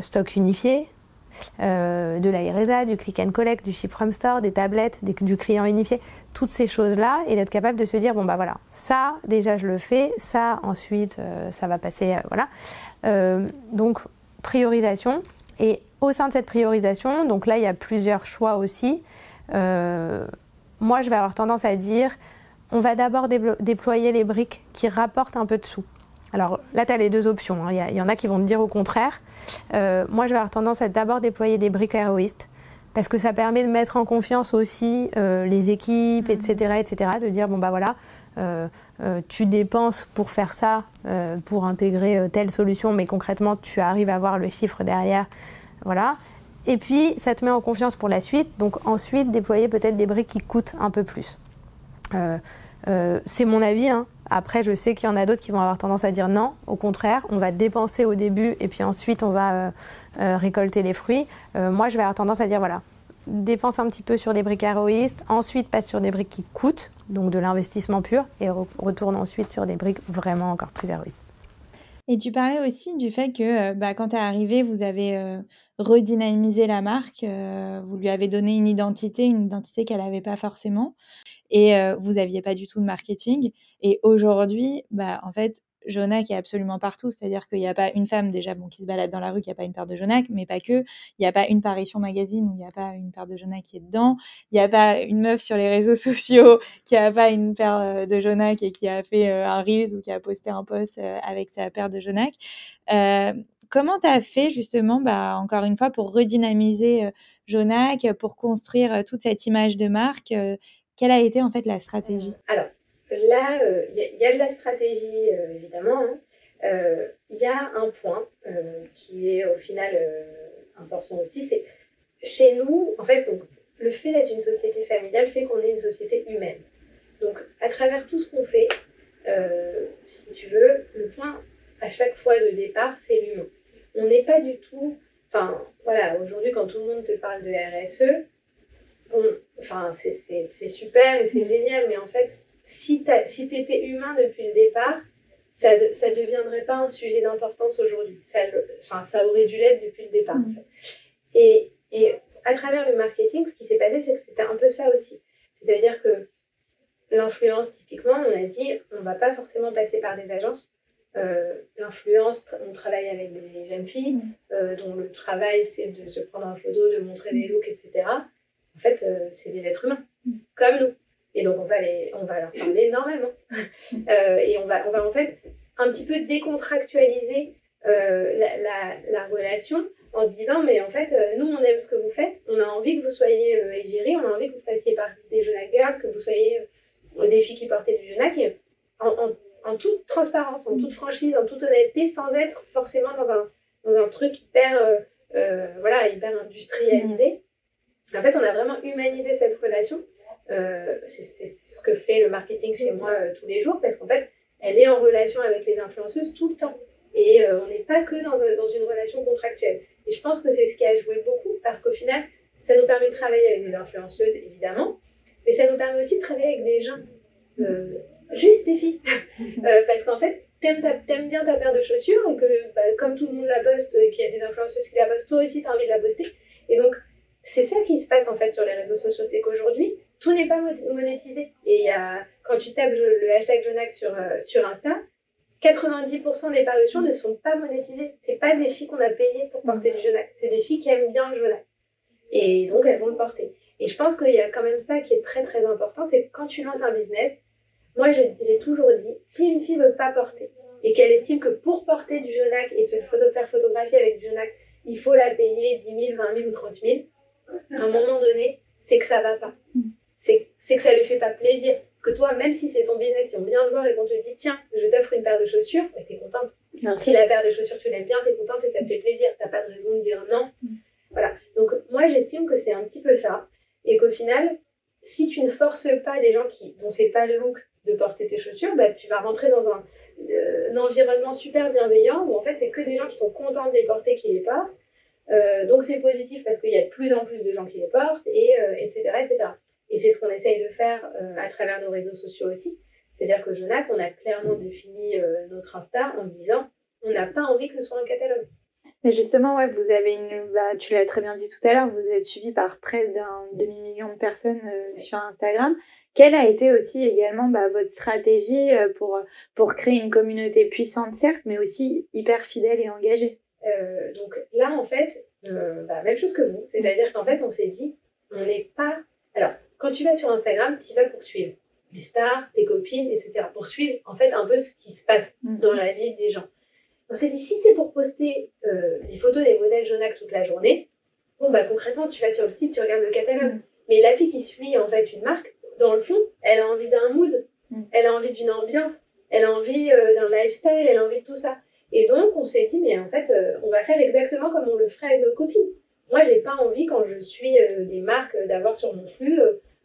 stock unifié, de la RSA, du click and collect, du ship from store, des tablettes, du client unifié, toutes ces choses-là, et d'être capable de se dire bon bah voilà, ça déjà je le fais, ça ensuite ça va passer, voilà. donc priorisation, et au sein de cette priorisation, donc là il y a plusieurs choix aussi. moi je vais avoir tendance à dire on va d'abord déployer les briques qui rapportent un peu de sous. Alors là, tu as les deux options. Hein. Il y, en a qui vont te dire au contraire. Euh, moi, je vais avoir tendance à d'abord déployer des briques héroïstes parce que ça permet de mettre en confiance aussi euh, les équipes, etc., etc., de dire bon bah voilà, euh, tu dépenses pour faire ça, pour intégrer telle solution, mais concrètement, tu arrives à voir le chiffre derrière, voilà. Et puis, ça te met en confiance pour la suite. Donc ensuite, déployer peut-être des briques qui coûtent un peu plus. Euh, c'est mon avis. Hein. Après, je sais qu'il y en a d'autres qui vont avoir tendance à dire non. Au contraire, on va dépenser au début et puis ensuite on va euh, euh, récolter les fruits. moi, je vais avoir tendance à dire voilà, dépense un petit peu sur des briques héroïstes, ensuite passe sur des briques qui coûtent, donc de l'investissement pur, et retourne ensuite sur des briques vraiment encore plus héroïstes. Et tu parlais aussi du fait que bah, quand tu es arrivé, vous avez redynamisé la marque, vous lui avez donné une identité, une identité qu'elle n'avait pas forcément et euh, vous aviez pas du tout de marketing. Et aujourd'hui, bah, en fait, Jonac est absolument partout. C'est-à-dire qu'il n'y a pas une femme déjà bon, qui se balade dans la rue qui n'a pas une paire de Jonac, mais pas que. Il n'y a pas une parution magazine où il n'y a pas une paire de Jonac qui est dedans. Il n'y a pas une meuf sur les réseaux sociaux qui n'a pas une paire euh, de Jonac et qui a fait euh, un Reels ou qui a posté un post avec sa paire de Jonac. Euh, comment tu as fait justement, bah, encore une fois, pour redynamiser Jonac, pour construire toute cette image de marque quelle a été en fait la stratégie? Alors là, il euh, y, a de la stratégie euh, évidemment. Hein. Euh, il y a un point qui est au final important aussi, c'est chez nous, en fait, le fait d'être une société familiale fait qu'on est une société humaine. Donc, à travers tout ce qu'on fait, si tu veux, le point à chaque fois de départ, c'est l'humain. On n'est pas du tout. Enfin, voilà, aujourd'hui, quand tout le monde te parle de RSE, enfin, c'est super et c'est génial, mais en fait, si tu si étais humain depuis le départ, ça ne deviendrait pas un sujet d'importance aujourd'hui. Ça, enfin, ça aurait dû l'être depuis le départ. Et, et, à travers le marketing, ce qui s'est passé, c'est que c'était un peu ça aussi. C'est-à-dire que l'influence, typiquement, on a dit, on ne va pas forcément passer par des agences. Euh, l'influence, on travaille avec des jeunes filles mm. euh, dont le travail, c'est de se prendre en photo, de montrer des looks, etc en fait, euh, c'est des êtres humains, comme nous. Et donc, on va, les, on va leur parler normalement. Euh, et on va, on va en fait un petit peu décontractualiser euh, la, la, relation en disant, mais en fait, nous, on aime ce que vous faites, on a envie que vous soyez égérie, on a envie que vous fassiez partie des Jonas Girls, que vous soyez des filles qui portaient du Jonas, en, en, en, toute transparence, en toute franchise, en toute honnêteté, sans être forcément dans un, dans un truc hyper, voilà, hyper industrialisé. En fait, on a vraiment humanisé cette relation. Euh, c'est ce que fait le marketing chez moi euh, tous les jours parce qu'en fait, elle est en relation avec les influenceuses tout le temps. Et euh, on n'est pas que dans, dans, une relation contractuelle. Et je pense que c'est ce qui a joué beaucoup parce qu'au final, ça nous permet de travailler avec des influenceuses, évidemment, mais ça nous permet aussi de travailler avec des gens. juste des filles. parce qu'en fait, t'aimes, aimes bien ta paire de chaussures et que, bah, comme tout le monde la poste et qu'il y a des influenceuses qui la postent, toi aussi, tu as envie de la poster. Et donc, c'est ça qui se passe en fait sur les réseaux sociaux, c'est qu'aujourd'hui, tout n'est pas monétisé. Et quand tu tapes le hashtag Jonac sur, euh, Insta, 90% des parutions ne sont pas monétisées. C'est pas des filles qu'on a payées pour porter du Jonac. C'est des filles qui aiment bien le Jonac. Et donc, elles vont le porter. Et je pense qu'il y a quand même ça qui est très très important, c'est que quand tu lances un business, moi j'ai toujours dit, si une fille veut pas porter et qu'elle estime que pour porter du Jonac et se faire photographier avec du Jonac, il faut la payer 10 000, 20 000 ou 30 000, à un moment donné, c'est que ça va pas. C'est que ça lui fait pas plaisir. Que toi, même si c'est ton business, si on vient te voir et qu'on te dit, tiens, je t'offre une paire de chaussures, bah, t'es contente. Si la paire de chaussures, tu l'aimes bien, t'es contente et ça te fait plaisir. T'as pas de raison de dire non. Voilà. Donc, moi, j'estime que c'est un petit peu ça. Et qu'au final, si tu ne forces pas des gens qui, dont c'est pas le look de porter tes chaussures, bah, tu vas rentrer dans un, euh, un environnement super bienveillant où en fait, c'est que des gens qui sont contents de les porter qui les portent euh, donc c'est positif parce qu'il y a de plus en plus de gens qui les portent, et, etc., euh, etc. Et c'est ce qu'on essaye de faire euh, à travers nos réseaux sociaux aussi. C'est-à-dire que Jonac, on a clairement défini notre Insta en disant on n'a pas envie que ce soit un catalogue. Mais justement, ouais, vous avez une, bah, tu l'as très bien dit tout à l'heure, vous êtes suivi par près d'un demi-million de personnes euh, sur Instagram. Quelle a été aussi également bah, votre stratégie euh, pour, pour créer une communauté puissante, certes, mais aussi hyper fidèle et engagée? Euh, Donc là, en fait, euh, bah, même chose que vous. C'est-à-dire qu'en fait, on s'est dit, on n'est pas. Alors, quand tu vas sur Instagram, tu vas poursuivre des stars, tes copines, etc. Pour suivre, en fait, un peu ce qui se passe mm. dans la vie des gens. On s'est dit, si c'est pour poster euh, les photos des modèles Jonac toute la journée, bon, bah concrètement, tu vas sur le site, tu regardes le catalogue. Mm. Mais la fille qui suit en fait une marque, dans le fond, elle a envie d'un mood, mm. elle a envie d'une ambiance, elle a envie euh, d'un lifestyle, elle a envie de tout ça. Et donc, on s'est dit, mais en fait, euh, on va faire exactement comme on le ferait avec nos copines. Moi, j'ai pas envie, quand je suis des marques, d'avoir sur mon flux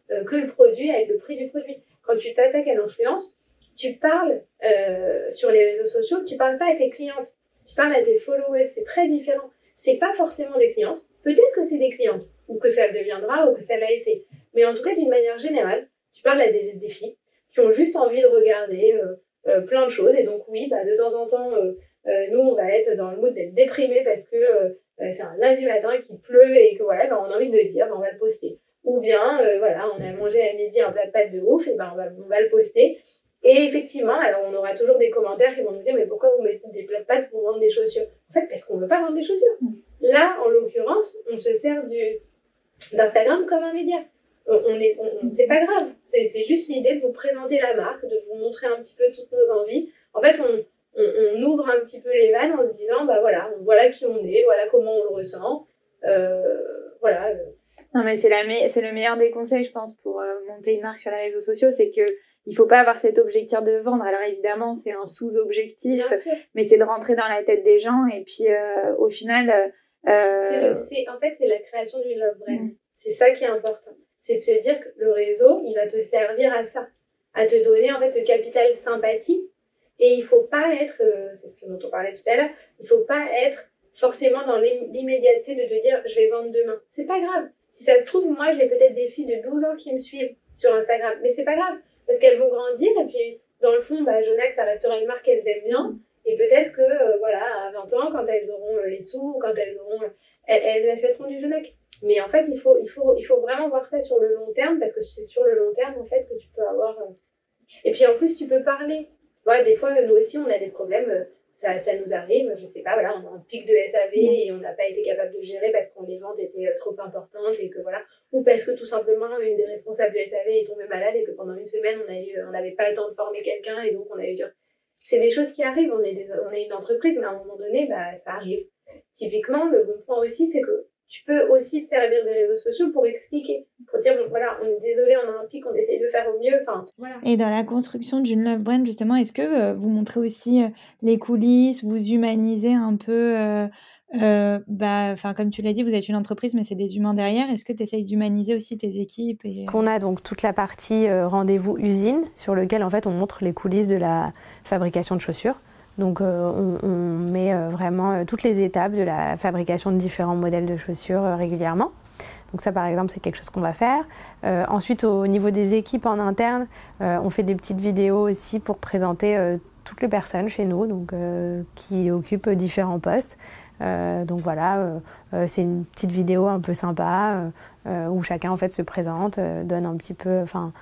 que le produit avec le prix du produit. Quand tu t'attaques à l'influence, tu parles euh, sur les réseaux sociaux, tu parles pas à tes clientes, tu parles à tes followers, c'est très différent. C'est pas forcément des clientes, peut-être que c'est des clientes, ou que ça le deviendra, ou que ça l'a été. Mais en tout cas, d'une manière générale, tu parles à des, filles qui ont juste envie de regarder euh, euh, plein de choses. Et donc oui, bah, de temps en temps, nous, on va être dans le mood d'être déprimé parce que c'est un lundi matin qui pleut et que voilà, bah, on a envie de le dire, bah, on va le poster. Ou bien, voilà, on a mangé à midi un plat de pâtes de ouf, et ben on va, on va le poster. Et effectivement, alors on aura toujours des commentaires qui vont nous dire mais pourquoi vous mettez des plats de pâtes pour vendre des chaussures? En fait, parce qu'on ne veut pas vendre des chaussures. Là, en l'occurrence, on se sert d'Instagram comme un média. On, est, c'est pas grave. C'est juste l'idée de vous présenter la marque, de vous montrer un petit peu toutes nos envies. En fait, on, on, ouvre un petit peu les vannes en se disant bah voilà, voilà qui on est, voilà comment on le ressent. Euh, voilà. Non mais c'est la c'est le meilleur des conseils je pense pour euh, monter une marque sur les réseaux sociaux, c'est que il faut pas avoir cet objectif de vendre. Alors évidemment, c'est un sous-objectif, mais c'est de rentrer dans la tête des gens et puis euh, au final. C'est en fait, c'est la création du love brand. C'est ça qui est important. C'est de se dire que le réseau, il va te servir à ça, à te donner en fait ce capital sympathie. Et il faut pas être, euh, c'est ce dont on parlait tout à l'heure, il faut pas être forcément dans l'immédiateté de te dire je vais vendre demain. C'est pas grave. Si ça se trouve, moi j'ai peut-être des filles de 12 ans qui me suivent sur Instagram, mais c'est pas grave parce qu'elles vont grandir et puis dans le fond, bah, ça restera une marque qu'elles aiment bien. Et peut-être que, euh, voilà, à 20 ans, quand elles auront euh, les sous, quand elles auront, elles, achèteront du Jonac. Mais en fait, il faut, il faut, il faut vraiment voir ça sur le long terme parce que c'est sur le long terme, en fait, que tu peux avoir. Et puis en plus, tu peux parler. Ouais, des fois, nous aussi, on a des problèmes ça, ça nous arrive, je sais pas, voilà, on a un pic de SAV et on n'a pas été capable de gérer parce que les ventes étaient trop importantes et que voilà, ou parce que tout simplement une des responsables du SAV est tombée malade et que pendant une semaine on a eu, on n'avait pas le temps de former quelqu'un et donc on a eu dur. C'est des choses qui arrivent, on est, des, on est une entreprise, mais à un moment donné, bah, ça arrive. Typiquement, le bon point aussi, c'est que tu peux aussi te servir des réseaux sociaux pour expliquer, pour dire bon voilà, on est désolé, on a un pic, on essaye de faire au mieux. Enfin, voilà. Et dans la construction d'une love brand, justement, est-ce que euh, vous montrez aussi euh, les coulisses, vous humanisez un peu euh, euh bah, enfin comme tu l'as dit, vous êtes une entreprise, mais c'est des humains derrière. Est-ce que tu essayes d'humaniser aussi tes équipes et... On a donc toute la partie rendez-vous usine, sur lequel en fait on montre les coulisses de la fabrication de chaussures. Donc euh, on, met euh, vraiment euh, toutes les étapes de la fabrication de différents modèles de chaussures régulièrement. Donc ça par exemple c'est quelque chose qu'on va faire. ensuite au niveau des équipes en interne, on fait des petites vidéos aussi pour présenter toutes les personnes chez nous donc, qui occupent différents postes. donc voilà, c'est une petite vidéo un peu sympa où chacun en fait se présente, donne un petit peu enfin,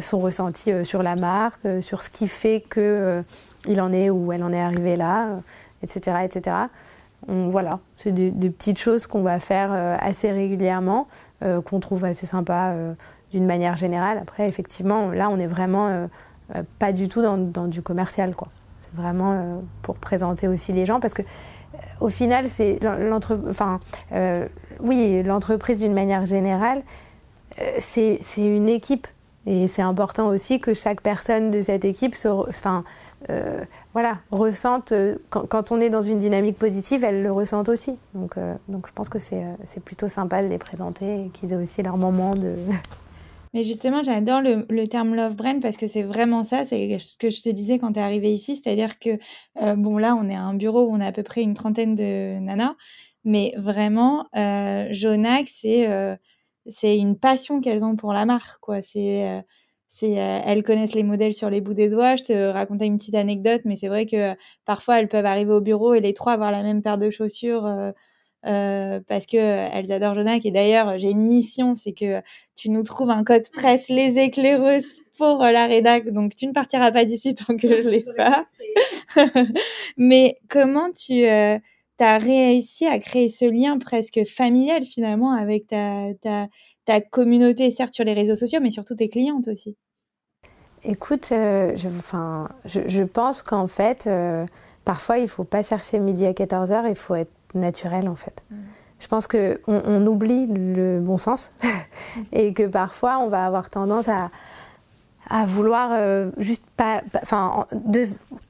son ressenti sur la marque, sur ce qui fait que il en est où elle en est arrivée là, etc. Euh, etc. voilà, c'est des, petites choses qu'on va faire euh, assez régulièrement, euh, qu'on trouve assez sympa d'une manière générale. Après, effectivement, là, on est vraiment pas du tout dans, du commercial, quoi. C'est vraiment pour présenter aussi les gens, parce que au final, c'est l'entreprise, enfin, oui, l'entreprise d'une manière générale, c'est une équipe. Et c'est important aussi que chaque personne de cette équipe enfin, euh, voilà, ressentent, euh, quand, on est dans une dynamique positive, elles le ressentent aussi. Donc, euh, donc je pense que c'est plutôt sympa de les présenter et qu'ils aient aussi leur moment de. Mais justement, j'adore le, terme love brand parce que c'est vraiment ça, c'est ce que je te disais quand tu es arrivé ici, c'est-à-dire que, bon là, on est à un bureau où on a à peu près une trentaine de nanas, mais vraiment, Jonac, c'est c'est une passion qu'elles ont pour la marque, quoi. C'est c'est elles connaissent les modèles sur les bouts des doigts. Je te racontais une petite anecdote, mais c'est vrai que parfois elles peuvent arriver au bureau et les trois avoir la même paire de chaussures. Parce que elles adorent Jonac et d'ailleurs j'ai une mission c'est que tu nous trouves un code presse les éclaireuses pour la rédac. Donc tu ne partiras pas d'ici tant que je l'ai pas. mais comment tu tu as réussi à créer ce lien presque familial finalement avec ta, ta, ta, communauté, certes sur les réseaux sociaux, mais surtout tes clientes aussi? Écoute, euh, je, enfin, je, je, pense qu'en fait, euh, parfois, il faut pas chercher midi à 14h, il faut être naturel en fait. Mm. Je pense qu'on on oublie le bon sens et que parfois, on va avoir tendance à, à vouloir euh, juste pas, enfin,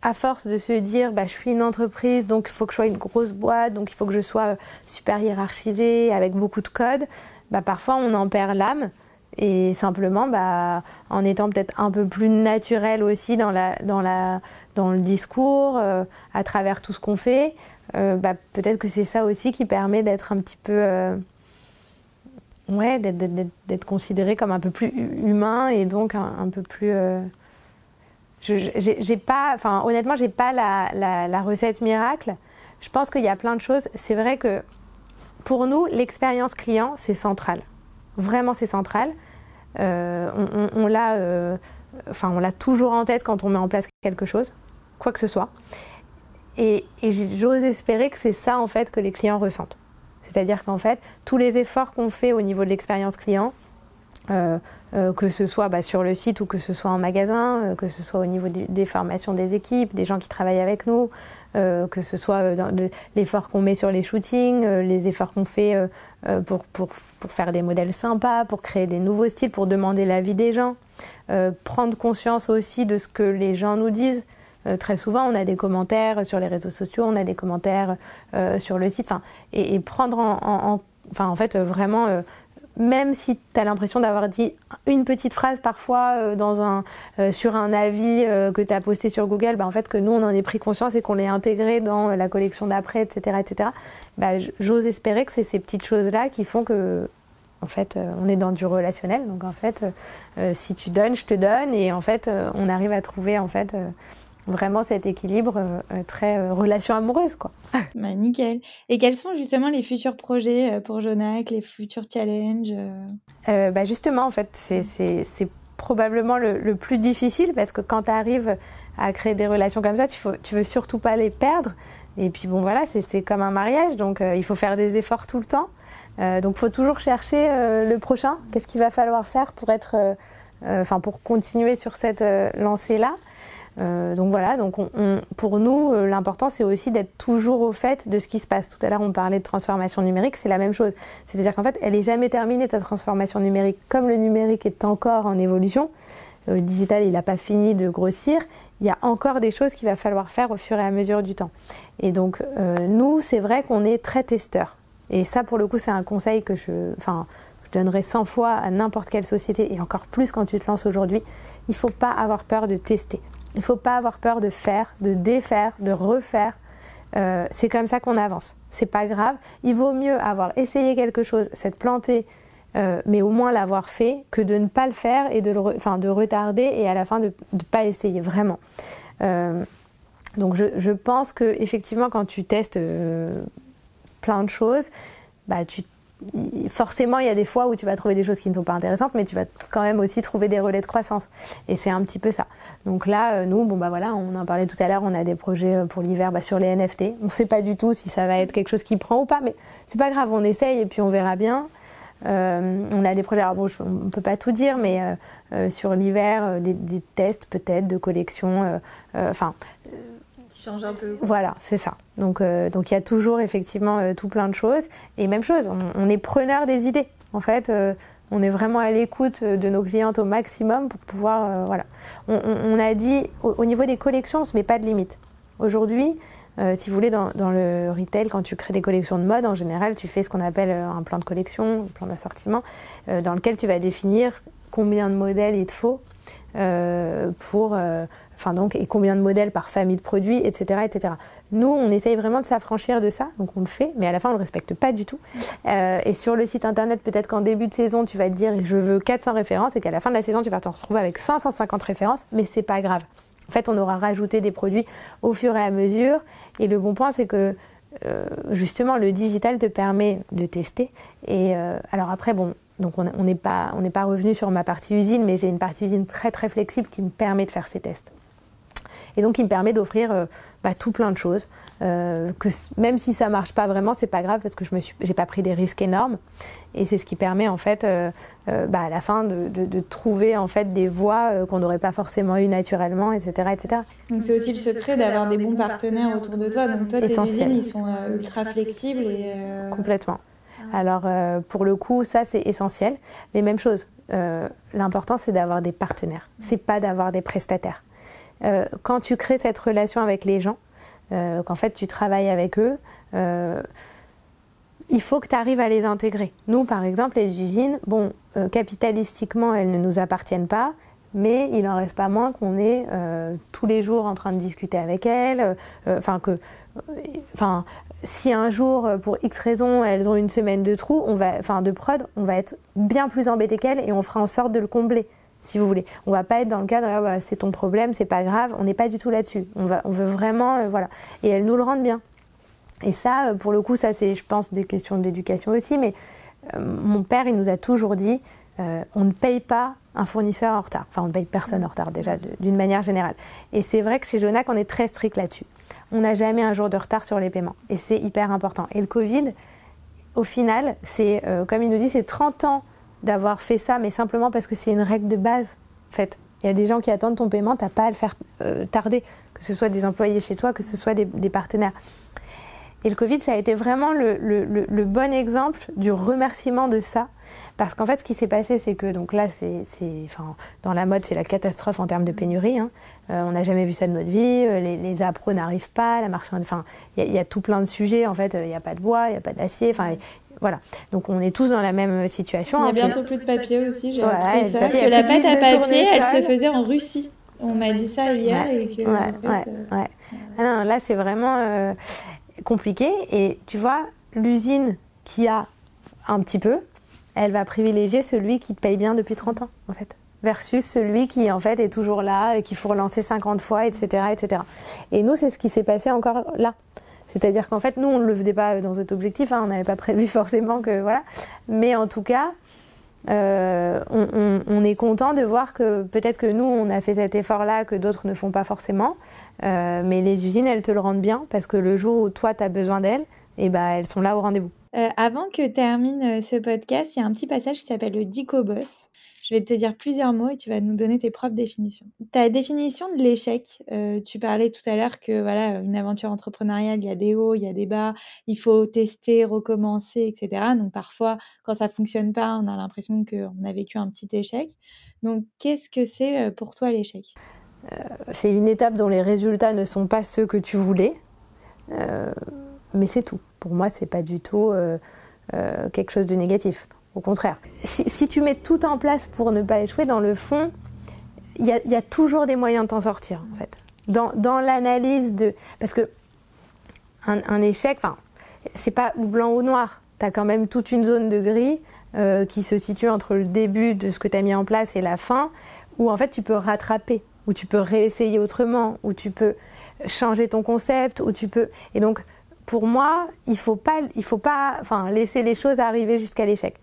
à force de se dire, bah, je suis une entreprise, donc il faut que je sois une grosse boîte, donc il faut que je sois euh, super hiérarchisée, avec beaucoup de codes, bah, parfois on en perd l'âme. Et simplement, bah, en étant peut-être un peu plus naturel aussi dans, le discours, euh, à travers tout ce qu'on fait, bah, peut-être que c'est ça aussi qui permet d'être un petit peu ouais, d'être considéré comme un peu plus humain et donc un, peu plus. Euh... J'ai pas, enfin, honnêtement, j'ai pas la, recette miracle. Je pense qu'il y a plein de choses. C'est vrai que pour nous, l'expérience client, c'est central. Vraiment, c'est central. Euh, on, l'a, euh, enfin, on l'a toujours en tête quand on met en place quelque chose, quoi que ce soit. Et, et j'ose espérer que c'est ça en fait que les clients ressentent. C'est-à-dire qu'en fait, tous les efforts qu'on fait au niveau de l'expérience client, euh, euh, que ce soit bah, sur le site ou que ce soit en magasin, euh, que ce soit au niveau des, formations des équipes, des gens qui travaillent avec nous, que ce soit l'effort qu'on met sur les shootings, les efforts qu'on fait pour, faire des modèles sympas, pour créer des nouveaux styles, pour demander l'avis des gens, prendre conscience aussi de ce que les gens nous disent. Très souvent, on a des commentaires sur les réseaux sociaux, on a des commentaires sur le site, et, prendre en, en, en fait, vraiment, même si tu as l'impression d'avoir dit une petite phrase parfois dans un, sur un avis que tu as posté sur Google, bah, en fait, que nous, on en ait pris conscience et qu'on l'ait intégré dans la collection d'après, etc., etc., bah, j'ose espérer que c'est ces petites choses-là qui font que en fait, on est dans du relationnel. Donc, en fait, si tu donnes, je te donne. Et en fait, on arrive à trouver, en fait, vraiment cet équilibre euh, euh, très euh, relation amoureuse quoi. Bah, nickel. Et quels sont justement les futurs projets pour Jonac, les futurs challenges bah Justement, en fait, c'est probablement le, plus difficile parce que quand tu arrives à créer des relations comme ça, tu, faut, tu veux surtout pas les perdre. Et puis bon, voilà, c'est comme un mariage, donc il faut faire des efforts tout le temps. donc il faut toujours chercher le prochain. Qu'est-ce qu'il va falloir faire pour être, enfin pour continuer sur cette lancée-là? Euh, donc voilà, donc pour nous, euh, l'important c'est aussi d'être toujours au fait de ce qui se passe. Tout à l'heure, on parlait de transformation numérique, c'est la même chose. C'est-à-dire qu'en fait, elle n'est jamais terminée, ta transformation numérique. Comme le numérique est encore en évolution, euh, le digital, il n'a pas fini de grossir, il y a encore des choses qu'il va falloir faire au fur et à mesure du temps. Et donc, nous, c'est vrai qu'on est très testeur. Et ça, pour le coup, c'est un conseil que je, enfin, je donnerais 100 fois à n'importe quelle société, et encore plus quand tu te lances aujourd'hui. Il ne faut pas avoir peur de tester. Il ne faut pas avoir peur de faire, de défaire, de refaire. Euh, c'est comme ça qu'on avance. C'est pas grave. Il vaut mieux avoir essayé quelque chose, s'être planté, euh, mais au moins l'avoir fait, que de ne pas le faire et de, retarder et à la fin de ne pas essayer vraiment. Euh, donc je, je, pense que effectivement quand tu testes plein de choses, bah, tu forcément, il y a des fois où tu vas trouver des choses qui ne sont pas intéressantes, mais tu vas quand même aussi trouver des relais de croissance. Et c'est un petit peu ça. Donc là, euh, nous, bon bah voilà, on en parlait tout à l'heure, on a des projets euh, pour l'hiver bah, sur les NFT. On ne sait pas du tout si ça va être quelque chose qui prend ou pas, mais c'est pas grave, on essaye et puis on verra bien. Euh, on a des projets, alors bon, on ne peut pas tout dire, mais sur l'hiver, des, des, tests peut-être de collection. Enfin, change un peu. Voilà, c'est ça. Donc, euh, donc il y a toujours effectivement euh, tout plein de choses. Et même chose, on, est preneur des idées. En fait, euh, on est vraiment à l'écoute de nos clientes au maximum pour pouvoir, voilà. On, a dit au, niveau des collections, on se met pas de limite. Aujourd'hui, si vous voulez, dans, dans, le retail, quand tu crées des collections de mode, en général, tu fais ce qu'on appelle un plan de collection, un plan d'assortiment, dans lequel tu vas définir combien de modèles il te faut pour enfin donc et combien de modèles par famille de produits, etc., etc. Nous, on essaye vraiment de s'affranchir de ça, donc on le fait, mais à la fin on le respecte pas du tout. Euh, et sur le site internet, peut-être qu'en début de saison, tu vas te dire je veux 400 références, et qu'à la fin de la saison, tu vas te retrouver avec 550 références, mais c'est pas grave. En fait, on aura rajouté des produits au fur et à mesure. Et le bon point, c'est que euh, justement, le digital te permet de tester. Et euh, alors après, bon, donc on n'est pas, pas revenu sur ma partie usine, mais j'ai une partie usine très très flexible qui me permet de faire ces tests. Et donc, il me permet d'offrir euh, bah, tout plein de choses. Euh, que même si ça marche pas vraiment, c'est pas grave parce que je me suis, j'ai pas pris des risques énormes. Et c'est ce qui permet en fait, euh, bah, à la fin, de, de, trouver en fait des voies qu'on n'aurait pas forcément eues naturellement, etc., etc. Donc c'est aussi le secret d'avoir des bons partenaires autour de toi. Donc toi, tes usines, ils sont ultra flexibles et complètement. Alors pour le coup, ça c'est essentiel. Mais même chose, l'important c'est d'avoir des partenaires. C'est pas d'avoir des prestataires. Euh, quand tu crées cette relation avec les gens, euh, qu'en fait tu travailles avec eux, euh, il faut que tu arrives à les intégrer. Nous, par exemple, les usines, bon, capitalistiquement, elles ne nous appartiennent pas, mais il n'en reste pas moins qu'on est tous les jours en train de discuter avec elles. Enfin, que. Enfin, si un jour, pour X raison, elles ont une semaine de trou, on va, enfin de prod, on va être bien plus embêté qu'elles et on fera en sorte de le combler si vous voulez. On va pas être dans le cadre, ah, c'est ton problème, c'est pas grave, on n'est pas du tout là-dessus. On, va, on veut vraiment, euh, voilà. Et elles nous le rendent bien. Et ça, euh, pour le coup, ça c'est, je pense, des questions d'éducation aussi, mais euh, mon père, il nous a toujours dit, on ne paye pas un fournisseur en retard. Enfin, on ne paye personne en retard déjà, d'une manière générale. Et c'est vrai que chez Jonac, on est très strict là-dessus. On n'a jamais un jour de retard sur les paiements. Et c'est hyper important. Et le Covid, au final, c'est, comme il nous dit, c'est 30 ans d'avoir fait ça, mais simplement parce que c'est une règle de base. En fait, il y a des gens qui attendent ton paiement, t'as pas à le faire euh, tarder, que ce soit des employés chez toi, que ce soit des, partenaires. Et le Covid, ça a été vraiment le, bon exemple du remerciement de ça. Parce qu'en fait, ce qui s'est passé, c'est que donc là, c'est, enfin, dans la mode, c'est la catastrophe en termes de pénurie. Hein. Euh, on n'a jamais vu ça de notre vie. Euh, les, les appros n'arrivent pas. La marchande, enfin, il y, a tout plein de sujets. En fait, il n'y a pas de bois, il n'y a pas d'acier. Enfin, voilà. Donc on est tous dans la même situation. Il n'y a bientôt plus de papier aussi, j'ai appris ça. Que la pâte à papier, elle se faisait en Russie. On m'a dit ça hier et que. Ouais, ouais, euh, ah là, c'est vraiment euh, compliqué. Et tu vois, l'usine qui a un petit peu, elle va privilégier celui qui te paye bien depuis 30 ans, en fait versus celui qui en fait est toujours là et qu'il faut relancer 50 fois, etc., etc. Et nous, c'est ce qui s'est passé encore là. C'est-à-dire qu'en fait, nous, on ne le faisait pas dans cet objectif, hein, on n'avait pas prévu forcément que voilà. Mais en tout cas, euh, on, est content de voir que peut-être que nous, on a fait cet effort-là que d'autres ne font pas forcément. Euh, mais les usines, elles te le rendent bien parce que le jour où toi, tu as besoin d'elles, eh ben, elles sont là au rendez-vous. Euh, avant que termine ce podcast, il y a un petit passage qui s'appelle le Dico Boss. Je vais te dire plusieurs mots et tu vas nous donner tes propres définitions. Ta définition de l'échec, euh, tu parlais tout à l'heure que voilà, une aventure entrepreneuriale, il y a des hauts, il y a des bas, il faut tester, recommencer, etc. Donc parfois, quand ça fonctionne pas, on a l'impression qu'on a vécu un petit échec. Donc qu'est-ce que c'est euh, pour toi l'échec? Euh, C'est une étape dont les résultats ne sont pas ceux que tu voulais, mais c'est tout. Pour moi, c'est pas du tout quelque chose de négatif. Au contraire. Si, tu mets tout en place pour ne pas échouer, dans le fond, il y, a, toujours des moyens de t'en sortir, en fait. Dans, l'analyse de. Parce que un, échec, enfin, c'est pas ou blanc ou noir. Tu as quand même toute une zone de gris euh, qui se situe entre le début de ce que tu as mis en place et la fin, où en fait tu peux rattraper, où tu peux réessayer autrement, où tu peux changer ton concept, où tu peux. Et donc, pour moi, il faut pas, il faut pas, enfin, laisser les choses arriver jusqu'à l'échec.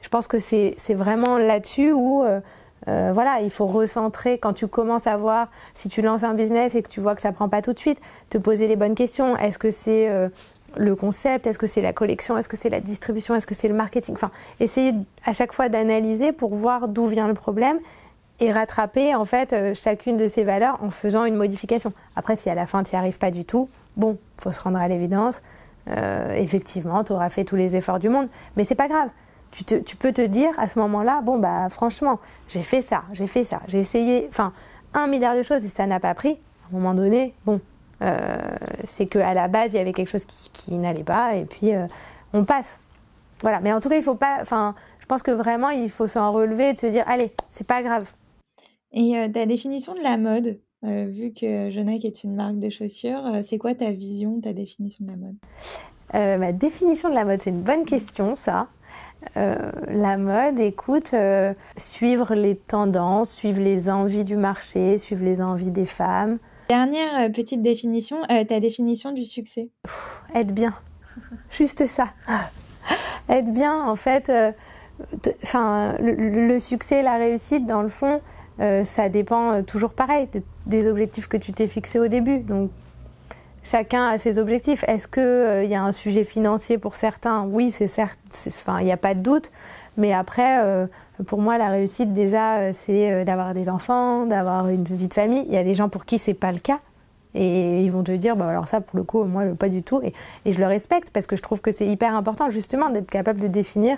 Je pense que c'est vraiment là-dessus où euh, euh, voilà, il faut recentrer quand tu commences à voir si tu lances un business et que tu vois que ça prend pas tout de suite, te poser les bonnes questions. Est-ce que c'est euh, le concept? Est-ce que c'est la collection? Est-ce que c'est la distribution? Est-ce que c'est le marketing? Enfin, essayer à chaque fois d'analyser pour voir d'où vient le problème et rattraper en fait chacune de ces valeurs en faisant une modification. Après, si à la fin tu n'y arrives pas du tout, bon, faut se rendre à l'évidence. effectivement, tu auras fait tous les efforts du monde, mais c'est pas grave tu, peux te dire à ce moment-là, bon, bah franchement, j'ai fait ça, j'ai fait ça, j'ai essayé, enfin, un milliard de choses et ça n'a pas pris. À un moment donné, bon, euh, c'est qu'à la base, il y avait quelque chose qui, n'allait pas et puis euh, on passe. Voilà, mais en tout cas, il faut pas, enfin, je pense que vraiment, il faut s'en relever et se dire, allez, c'est pas grave. Et euh, ta définition de la mode, vu que Jonac est une marque de chaussures, c'est quoi ta vision, ta définition de la mode? Ma définition de la mode, c'est une bonne question, ça. la mode, écoute, suivre les tendances, suivre les envies du marché, suivre les envies des femmes. Dernière petite définition, ta définition du succès Être bien. Juste ça. Être bien, en fait, enfin, le, succès, la réussite, dans le fond, euh, ça dépend euh, toujours pareil des objectifs que tu t'es fixés au début. Donc, chacun a ses objectifs. Est-ce qu'il euh, y a un sujet financier pour certains? Oui, c'est certes, il n'y a pas de doute. Mais après, pour moi, la réussite, déjà, c'est d'avoir des enfants, d'avoir une vie de famille. Il y a des gens pour qui c'est pas le cas. Et ils vont te dire, bah, alors ça, pour le coup, moi, pas du tout. Et je le respecte parce que je trouve que c'est hyper important, justement, d'être capable de définir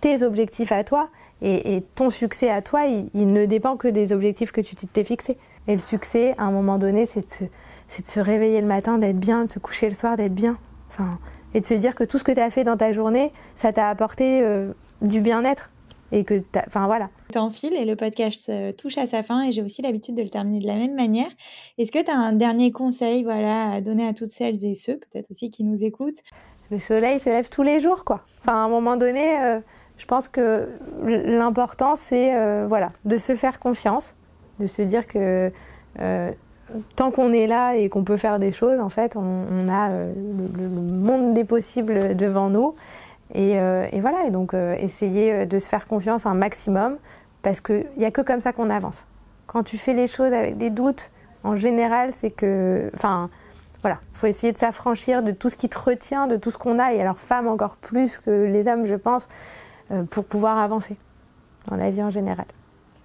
tes objectifs à toi et, ton succès à toi, il, ne dépend que des objectifs que tu t'es fixés. Et le succès, à un moment donné, c'est de, de, se réveiller le matin, d'être bien, de se coucher le soir, d'être bien. Enfin, et de se dire que tout ce que tu as fait dans ta journée, ça t'a apporté euh, du bien-être. Et que, enfin voilà. T'enfiles et le podcast touche à sa fin et j'ai aussi l'habitude de le terminer de la même manière. Est-ce que tu as un dernier conseil voilà, à donner à toutes celles et ceux, peut-être aussi qui nous écoutent? Le soleil se lève tous les jours, quoi. Enfin, à un moment donné, euh, je pense que l'important, c'est euh, voilà, de se faire confiance, de se dire que euh, tant qu'on est là et qu'on peut faire des choses, en fait, on, a euh, le, monde des possibles devant nous. Et, et voilà, et donc essayer de se faire confiance un maximum, parce qu'il n'y a que comme ça qu'on avance. Quand tu fais les choses avec des doutes, en général, c'est que, enfin, voilà, il faut essayer de s'affranchir de tout ce qui te retient, de tout ce qu'on a, et alors femmes encore plus que les hommes, je pense, pour pouvoir avancer dans la vie en général.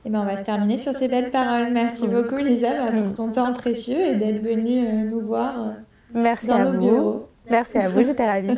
Et eh ben, on va se terminer sur ces belles paroles. Merci beaucoup, Lisa, pour ton temps précieux et d'être venue euh, nous voir euh, Merci dans à nos vous. bureaux. Merci à vous, j'étais ravie.